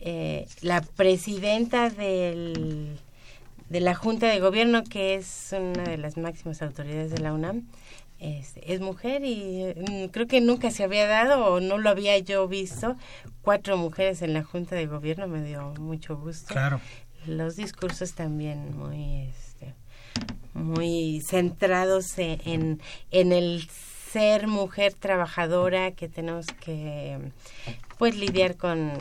Eh, la presidenta del de la Junta de Gobierno, que es una de las máximas autoridades de la UNAM, es, mujer y mm, creo que nunca se había dado o no lo había yo visto. Cuatro mujeres en la Junta de Gobierno me dio mucho gusto. Claro. Los discursos también muy, este, muy centrados e, en, en el ser mujer trabajadora que tenemos que pues lidiar con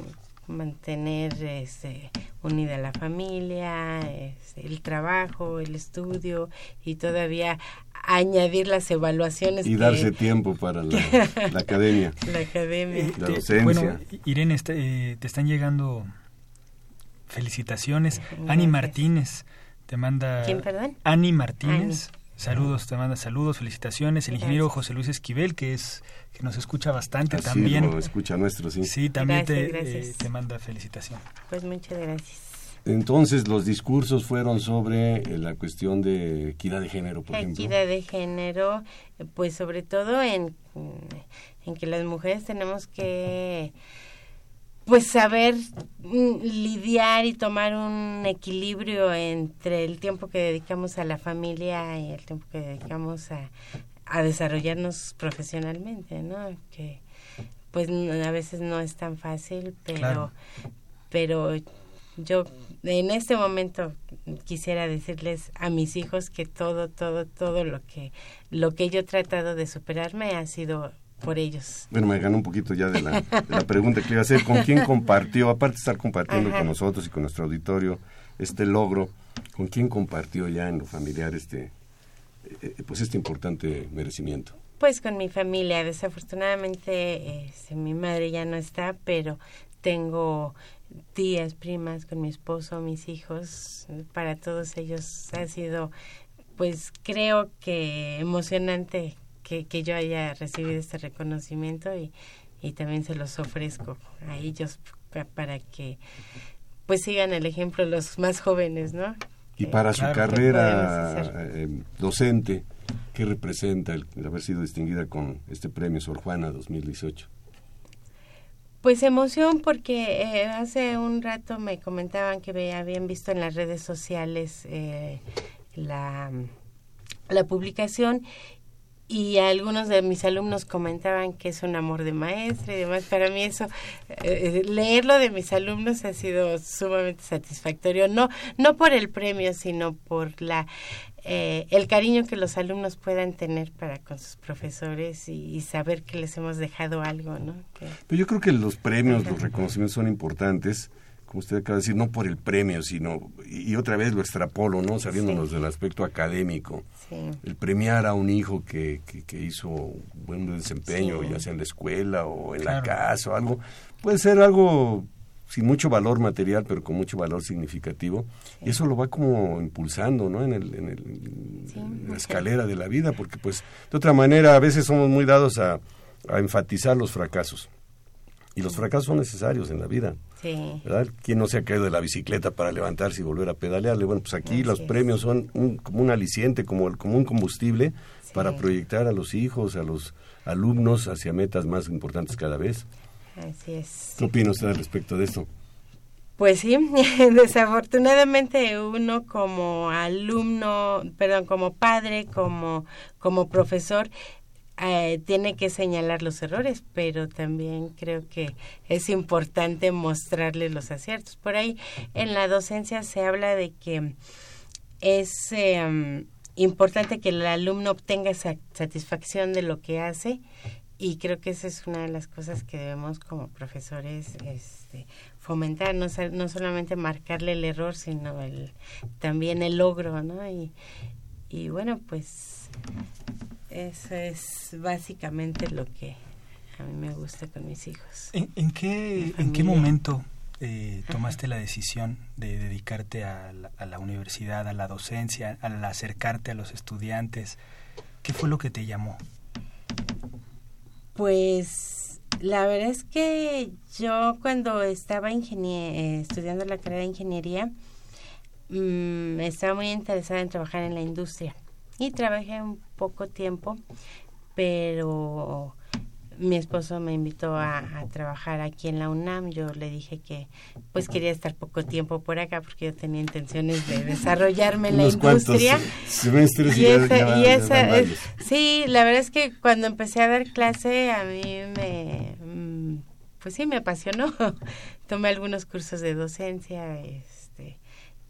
mantener este, unida la familia, este, el trabajo, el estudio y todavía añadir las evaluaciones. Y darse tiempo para la, [laughs] academia. La academia. la docencia. Bueno, Irene, este, eh, te están llegando felicitaciones. Ani Martínez te manda... ¿Quién, perdón? Ani Martínez. Saludos, te manda saludos, felicitaciones. El ingeniero José Luis Esquivel, que es que nos escucha bastante también. Lo escucha nuestro, sí. Sí, también te, eh, te manda felicitación. Pues muchas gracias. Entonces, los discursos fueron sobre eh, la cuestión de equidad de género, por ejemplo. Equidad de género, pues sobre todo en, en que las mujeres tenemos que pues saber mm, lidiar y tomar un equilibrio entre el tiempo que dedicamos a la familia y el tiempo que dedicamos a, a desarrollarnos profesionalmente, ¿no? Que pues a veces no es tan fácil, pero pero yo en este momento quisiera decirles a mis hijos que todo todo todo lo que lo que yo he tratado de superarme ha sido por ellos. Bueno, me ganó un poquito ya de la, de la pregunta que iba a hacer. ¿Con quién compartió, aparte de estar compartiendo Ajá. con nosotros y con nuestro auditorio este logro, con quién compartió ya en lo familiar este, eh, pues este importante merecimiento? Pues con mi familia, desafortunadamente este, mi madre ya no está, pero tengo tías, primas, con mi esposo, mis hijos, para todos ellos ha sido, pues creo que emocionante que, que yo haya recibido este reconocimiento y, y también se los ofrezco a ellos pa- para que pues sigan el ejemplo los más jóvenes, ¿no? Y para su que podemos carrera eh, docente, ¿qué representa el, el haber sido distinguida con este premio Sor Juana 2018? Pues emoción porque eh, hace un rato me comentaban que ve- habían visto en las redes sociales eh, la, la publicación y algunos de mis alumnos comentaban que es un amor de maestra y demás. Para mí eso, eh, leerlo de mis alumnos ha sido sumamente satisfactorio, no, no por el premio, sino por la eh, el cariño que los alumnos puedan tener para con sus profesores y, y saber que les hemos dejado algo, ¿no? Que- Pero yo creo que los premios, los reconocimientos son importantes, como usted acaba de decir, no por el premio, sino, y, y otra vez lo extrapolo, ¿no? Saliéndonos del aspecto académico. Sí. El premiar a un hijo que, que, que hizo un buen desempeño, Sí. ya sea en la escuela o en la casa o algo, puede ser algo sin mucho valor material, pero con mucho valor significativo. Y eso lo va como impulsando, ¿no? En, el, en, el- en la escalera de la vida, porque pues de otra manera a veces somos muy dados a, a enfatizar los fracasos. Y los fracasos son necesarios en la vida. Sí. ¿verdad? ¿Quién no se ha caído de la bicicleta para levantarse y volver a pedalearle? Bueno, pues aquí Así los es. premios son un, como un aliciente, como, el- como un combustible Sí. para proyectar a los hijos, a los alumnos hacia metas más importantes cada vez. Así es. ¿Qué opina usted al respecto de esto? Pues sí, [laughs] desafortunadamente uno como alumno, perdón, como padre, como, como profesor, eh, tiene que señalar los errores, pero también creo que es importante mostrarle los aciertos. Por ahí en la docencia se habla de que es eh, importante que el alumno obtenga satisfacción de lo que hace y creo que esa es una de las cosas que debemos como profesores este, fomentar, no, no solamente marcarle el error, sino el, también el logro, ¿no? Y, y bueno, pues eso es básicamente lo que a mí me gusta con mis hijos. ¿En, en qué, ¿En qué momento eh, tomaste la decisión de dedicarte a la, a la universidad, a la docencia, al acercarte a los estudiantes? ¿Qué fue lo que te llamó? Pues la verdad es que yo cuando estaba eh, estudiando la carrera de ingeniería, mm, estaba muy interesada en trabajar en la industria y trabajé un poco tiempo, pero mi esposo me invitó a, a trabajar aquí en la UNAM. Yo le dije que pues quería estar poco tiempo por acá porque yo tenía intenciones de desarrollarme en la industria. semestres y, esa- ya- y esa es- sí, la verdad es que cuando empecé a dar clase a mí me, mm, pues sí, me apasionó. [laughs] Tomé algunos cursos de docencia, este,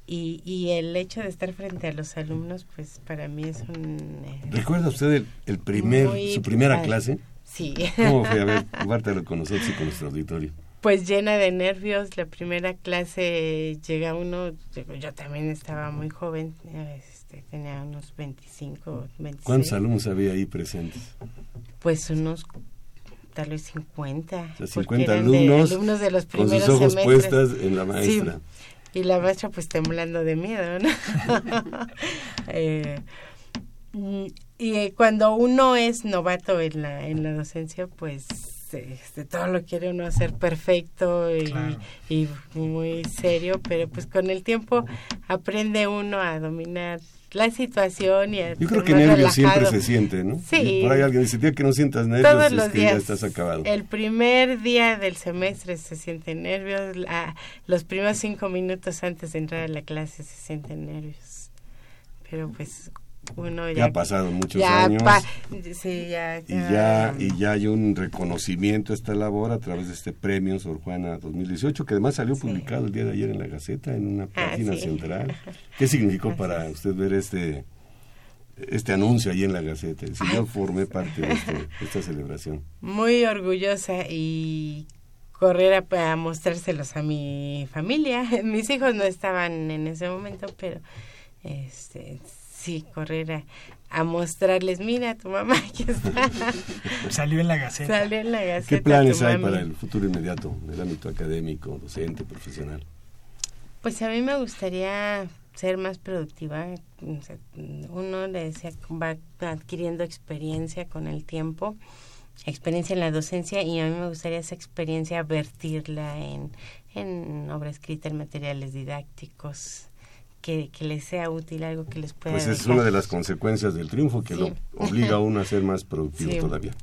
y, y el hecho de estar frente a los alumnos, pues para mí es un... eh, ¿Recuerda usted el, el primer, Muy su primera clase? sí, ¿Cómo fue? A ver, [laughs] compártelo con nosotros y con nuestro auditorio. pues llena de nervios. La primera clase llega uno, yo, yo también estaba muy joven, este, tenía unos 25, 26. ¿Cuántos alumnos había ahí presentes? Pues unos tal vez 50. O sea, porque 50 eran de alumnos, alumnos de los con primeros sus ojos semestres. puestas en la maestra. Sí, y la maestra pues temblando de miedo, ¿no? [laughs] Eh, mm, y cuando uno es novato en la, en la docencia, pues este, todo lo quiere uno hacer perfecto y, Claro. y muy serio, pero pues con el tiempo aprende uno a dominar la situación y a Yo creo que nervios siempre se siente, ¿no? Sí. Por ahí alguien dice, tía, que no sientas nervios, Todos es los que días. ya estás acabado. El primer día del semestre se sienten nervios. la- los primeros cinco minutos antes de entrar a la clase se sienten nervios. Pero pues uno ya... Ya ha pasado muchos ya años. pa- sí, ya, y ya y ya hay un reconocimiento a esta labor a través de este premio Sor Juana 2018 que además salió Sí. publicado el día de ayer en la Gaceta en una Ah, página sí. central. ¿Qué significó Así para usted ver este este anuncio ahí en la Gaceta. Si yo formé parte de, este, de esta celebración. Muy orgullosa y correr a, mostrárselos a mi familia. [laughs] Mis hijos no estaban en ese momento, pero este sí, correr a, mostrarles, mira, tu mamá [laughs] aquí está. Salió en la Gaceta. Salió en la Gaceta. ¿Qué planes hay para el futuro inmediato en el ámbito académico, docente, profesional? Pues a mí me gustaría ser más productiva. Uno le decía, va adquiriendo experiencia con el tiempo experiencia en la docencia y a mí me gustaría esa experiencia vertirla en, en obra escrita, en materiales didácticos, que, que, les sea útil, algo que les pueda... Pues es una de las consecuencias del triunfo que lo obliga a uno a ser más productivo todavía.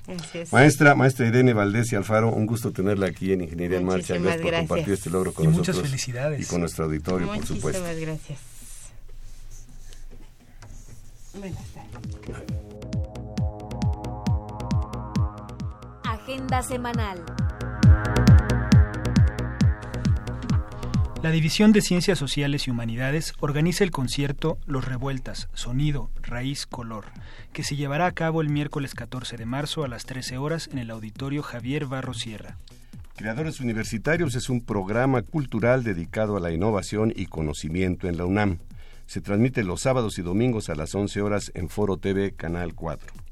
Maestra, maestra Irene Valdés y Alfaro, un gusto tenerla aquí en Ingeniería en Marcha. Gracias, por compartir este logro con y nosotros. Muchas felicidades. Y con nuestro auditorio, por supuesto. Muchísimas gracias. Buenas tardes. Agenda semanal. La División de Ciencias Sociales y Humanidades organiza el concierto Los Revueltas, Sonido, Raíz, Color, que se llevará a cabo el miércoles 14 de marzo a las 13 horas en el auditorio Javier Barro Sierra. Creadores Universitarios es un programa cultural dedicado a la innovación y conocimiento en la UNAM. Se transmite los sábados y domingos a las 11 horas en Foro TV Canal 4.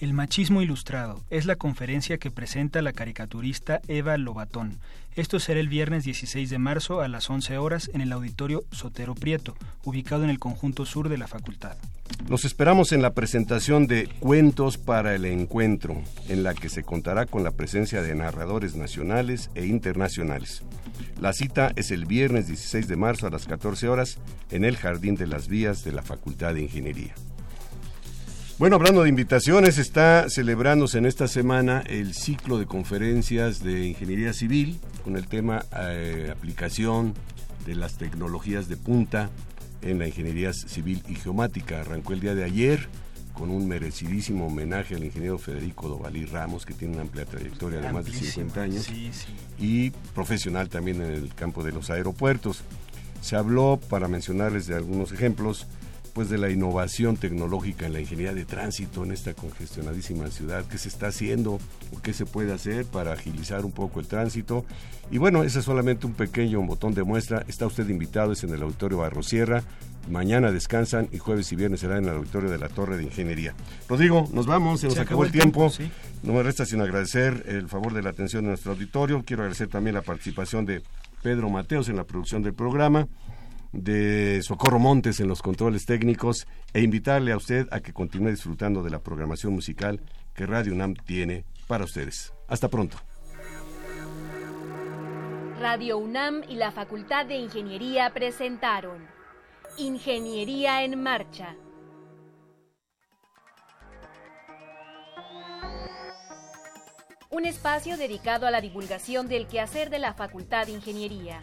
El machismo ilustrado es la conferencia que presenta la caricaturista Eva Lobatón. Esto será el viernes 16 de marzo a las 11 horas en el auditorio Sotero Prieto, ubicado en el conjunto sur de la facultad. Los esperamos en la presentación de Cuentos para el Encuentro, en la que se contará con la presencia de narradores nacionales e internacionales. La cita es el viernes 16 de marzo a las 14 horas en el Jardín de las Vías de la Facultad de Ingeniería. Bueno, hablando de invitaciones, está celebrándose en esta semana el ciclo de conferencias de ingeniería civil con el tema eh, aplicación de las tecnologías de punta en la ingeniería civil y geomática. Arrancó el día de ayer con un merecidísimo homenaje al ingeniero Federico Dovalí Ramos, que tiene una amplia trayectoria de más de 50 años y profesional también en el campo de los aeropuertos. Se habló, para mencionarles de algunos ejemplos, pues de la innovación tecnológica en la ingeniería de tránsito en esta congestionadísima ciudad, qué se está haciendo o qué se puede hacer para agilizar un poco el tránsito. Y bueno, ese es solamente un pequeño botón de muestra. Está usted invitado, es en el Auditorio Barrosierra. Mañana descansan y jueves y viernes será en el auditorio de la Torre de Ingeniería. Rodrigo, nos vamos, se nos acabó, el tiempo. No me resta sino agradecer el favor de la atención de nuestro auditorio. Quiero agradecer también la participación de Pedro Mateos en la producción del programa de Socorro Montes en los controles técnicos e invitarle a usted a que continúe disfrutando de la programación musical que Radio UNAM tiene para ustedes. Hasta pronto. Radio UNAM y la Facultad de Ingeniería presentaron Ingeniería en Marcha. Un espacio dedicado a la divulgación del quehacer de la Facultad de Ingeniería.